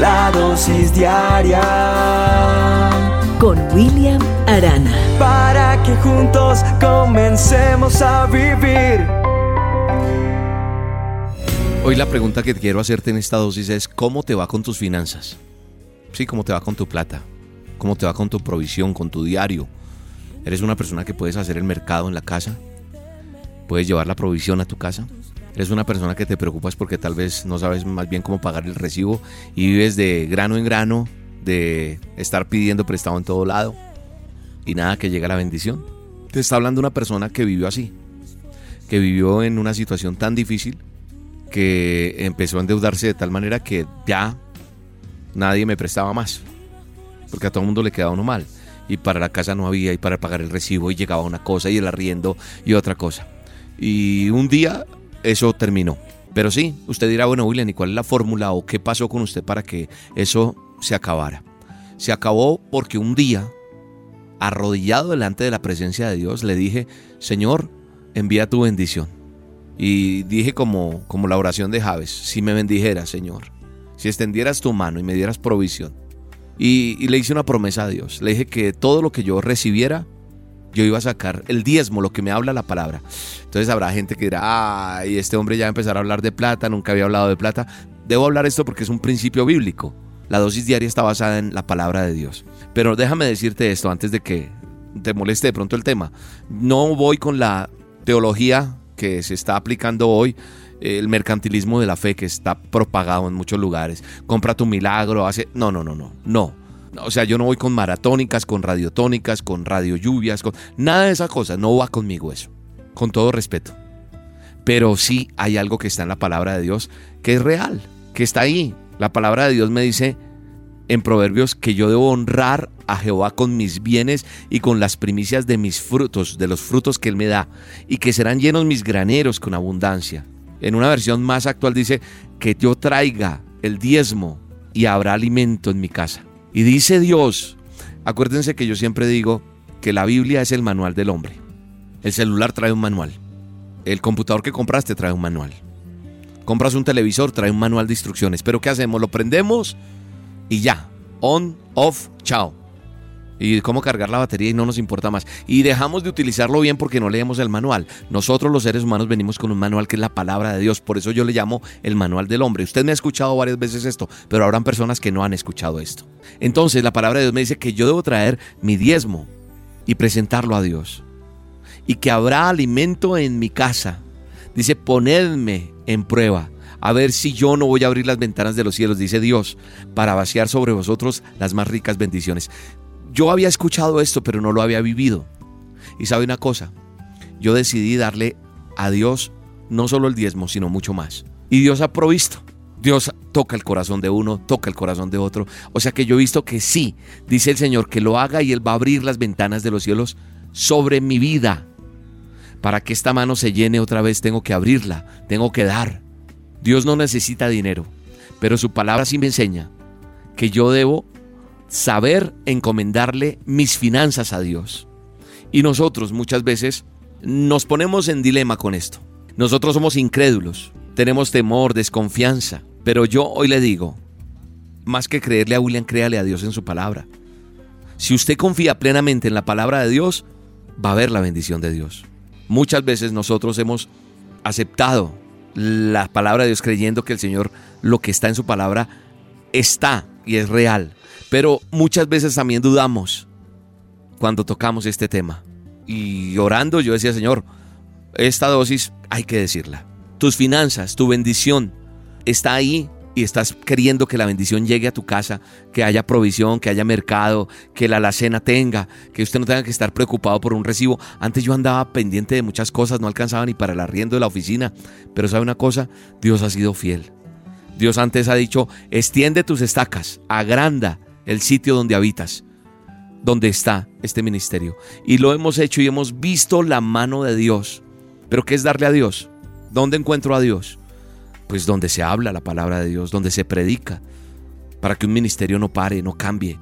La dosis diaria con William Arana. Para que juntos comencemos a vivir. Hoy la pregunta que quiero hacerte en esta dosis es ¿cómo te va con tus finanzas? Sí, ¿cómo te va con tu plata? ¿Cómo te va con tu provisión, con tu diario? ¿Eres una persona que puedes hacer el mercado en la casa? ¿Puedes llevar la provisión a tu casa? ¿Eres una persona que te preocupas porque tal vez no sabes más bien cómo pagar el recibo y vives de grano en grano, de estar pidiendo prestado en todo lado y nada que llegue a la bendición? Te está hablando una persona que vivió así, que vivió en una situación tan difícil que empezó a endeudarse de tal manera que ya nadie me prestaba más, porque a todo el mundo le quedaba uno mal y para la casa no había y para pagar el recibo y llegaba una cosa y el arriendo y otra cosa. Y un día eso terminó. Pero sí, usted dirá, bueno, William, ¿y cuál es la fórmula o qué pasó con usted para que eso se acabara? Se acabó porque un día, arrodillado delante de la presencia de Dios, le dije, Señor, envía tu bendición. Y dije como, como la oración de Javes, si me bendijeras, Señor, si extendieras tu mano y me dieras provisión, y, le hice una promesa a Dios. Le dije que todo lo que yo recibiera, yo iba a sacar el diezmo, lo que me habla la palabra. Entonces habrá gente que dirá, ay, este hombre ya empezará a hablar de plata, nunca había hablado de plata. Debo hablar esto porque es un principio bíblico. La dosis diaria está basada en la palabra de Dios. Pero déjame decirte esto antes de que te moleste de pronto el tema. No voy con la teología que se está aplicando hoy el mercantilismo de la fe que está propagado en muchos lugares. Compra tu milagro, hace... No, no, no, no, no. O sea, yo no voy con maratónicas, con radiotónicas, con radio lluvias, con... Nada de esas cosas, no va conmigo eso. Con todo respeto. Pero sí hay algo que está en la palabra de Dios que es real, que está ahí. La palabra de Dios me dice en Proverbios que yo debo honrar a Jehová con mis bienes y con las primicias de mis frutos, de los frutos que Él me da, y que serán llenos mis graneros con abundancia. En una versión más actual dice que yo traiga el diezmo y habrá alimento en mi casa. Y dice Dios, acuérdense que yo siempre digo que la Biblia es el manual del hombre. El celular trae un manual. El computador que compraste trae un manual. Compras un televisor, trae un manual de instrucciones. Pero ¿qué hacemos? Lo prendemos y ya. On, off, chao y cómo cargar la batería y no nos importa más. Y dejamos de utilizarlo bien porque no leemos el manual. Nosotros los seres humanos venimos con un manual que es la palabra de Dios. Por eso yo le llamo el manual del hombre. Usted me ha escuchado varias veces esto, pero habrán personas que no han escuchado esto. Entonces la palabra de Dios me dice que yo debo traer mi diezmo y presentarlo a Dios. Y que habrá alimento en mi casa. Dice, ponedme en prueba a ver si yo no voy a abrir las ventanas de los cielos, dice Dios, para vaciar sobre vosotros las más ricas bendiciones. Yo había escuchado esto, pero no lo había vivido. Y sabe una cosa, yo decidí darle a Dios no solo el diezmo, sino mucho más. Y Dios ha provisto. Dios toca el corazón de uno, toca el corazón de otro. O sea que yo he visto que sí, dice el Señor, que lo haga y Él va a abrir las ventanas de los cielos sobre mi vida. Para que esta mano se llene otra vez tengo que abrirla, tengo que dar. Dios no necesita dinero, pero su palabra sí me enseña que yo debo saber encomendarle mis finanzas a Dios. Y nosotros muchas veces nos ponemos en dilema con esto. Nosotros somos incrédulos, tenemos temor, desconfianza, pero yo hoy le digo, más que creerle a William, créale a Dios en su palabra. Si usted confía plenamente en la palabra de Dios, va a ver la bendición de Dios. Muchas veces nosotros hemos aceptado la palabra de Dios creyendo que el Señor lo que está en su palabra está y es real. Pero muchas veces también dudamos cuando tocamos este tema. Y orando yo decía, Señor, esta dosis hay que decirla. Tus finanzas, tu bendición está ahí y estás queriendo que la bendición llegue a tu casa, que haya provisión, que haya mercado, que la alacena tenga, que usted no tenga que estar preocupado por un recibo. Antes yo andaba pendiente de muchas cosas, no alcanzaba ni para el arriendo de la oficina, pero sabe una cosa, Dios ha sido fiel. Dios antes ha dicho, extiende tus estacas, agranda el sitio donde habitas, donde está este ministerio. Y lo hemos hecho y hemos visto la mano de Dios. Pero ¿qué es darle a Dios? ¿Dónde encuentro a Dios? Pues donde se habla la palabra de Dios, donde se predica, para que un ministerio no pare, no cambie.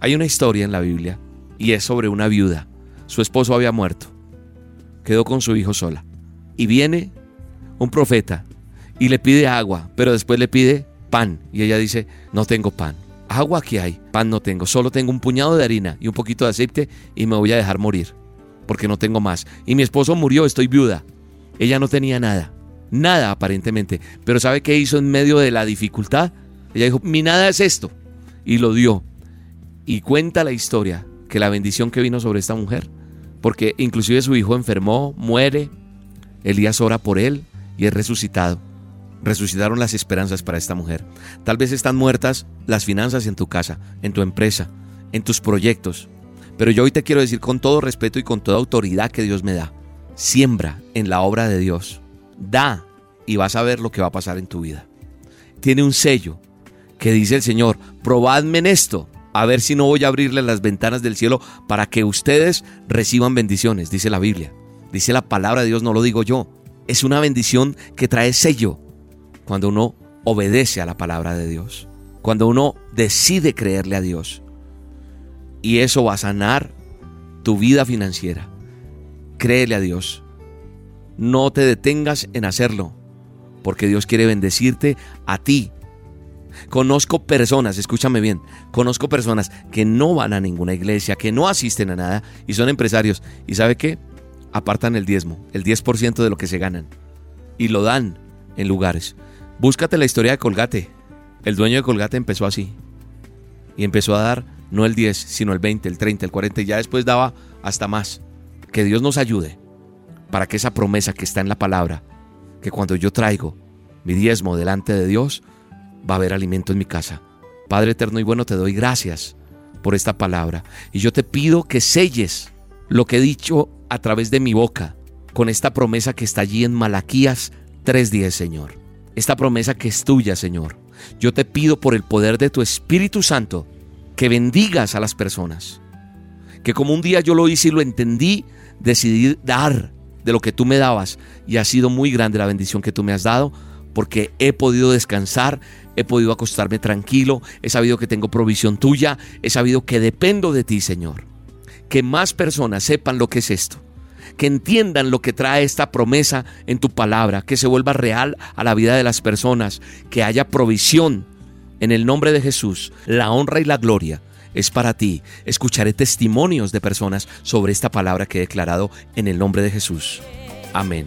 Hay una historia en la Biblia y es sobre una viuda. Su esposo había muerto, quedó con su hijo sola. Y viene un profeta y le pide agua, pero después le pide pan. Y ella dice, no tengo pan. Agua aquí hay, pan no tengo, solo tengo un puñado de harina y un poquito de aceite y me voy a dejar morir, porque no tengo más. Y mi esposo murió, estoy viuda. Ella no tenía nada, nada aparentemente, pero ¿sabe qué hizo en medio de la dificultad? Ella dijo, mi nada es esto, y lo dio. Y cuenta la historia que la bendición que vino sobre esta mujer, porque inclusive su hijo enfermó, muere, Elías ora por él y es resucitado resucitaron las esperanzas para esta mujer. Tal vez están muertas las finanzas en tu casa, en tu empresa, en tus proyectos. Pero yo hoy te quiero decir con todo respeto y con toda autoridad que Dios me da, siembra en la obra de Dios, da y vas a ver lo que va a pasar en tu vida. Tiene un sello que dice el Señor, probadme en esto, a ver si no voy a abrirle las ventanas del cielo para que ustedes reciban bendiciones, dice la Biblia. Dice la palabra de Dios, no lo digo yo. Es una bendición que trae sello cuando uno obedece a la palabra de Dios, cuando uno decide creerle a Dios. Y eso va a sanar tu vida financiera. Créele a Dios. No te detengas en hacerlo, porque Dios quiere bendecirte a ti. Conozco personas, escúchame bien, conozco personas que no van a ninguna iglesia, que no asisten a nada y son empresarios. ¿Y sabe qué? Apartan el diezmo, el 10% de lo que se ganan y lo dan en lugares. Búscate la historia de Colgate. El dueño de Colgate empezó así. Y empezó a dar no el 10, sino el 20, el 30, el 40 y ya después daba hasta más. Que Dios nos ayude para que esa promesa que está en la palabra, que cuando yo traigo mi diezmo delante de Dios, va a haber alimento en mi casa. Padre eterno y bueno, te doy gracias por esta palabra. Y yo te pido que selles lo que he dicho a través de mi boca con esta promesa que está allí en Malaquías 3.10, Señor esta promesa que es tuya, Señor. Yo te pido por el poder de tu Espíritu Santo que bendigas a las personas. Que como un día yo lo hice y lo entendí, decidí dar de lo que tú me dabas y ha sido muy grande la bendición que tú me has dado porque he podido descansar, he podido acostarme tranquilo, he sabido que tengo provisión tuya, he sabido que dependo de ti, Señor. Que más personas sepan lo que es esto que entiendan lo que trae esta promesa en tu palabra, que se vuelva real a la vida de las personas, que haya provisión. En el nombre de Jesús, la honra y la gloria es para ti. Escucharé testimonios de personas sobre esta palabra que he declarado en el nombre de Jesús. Amén.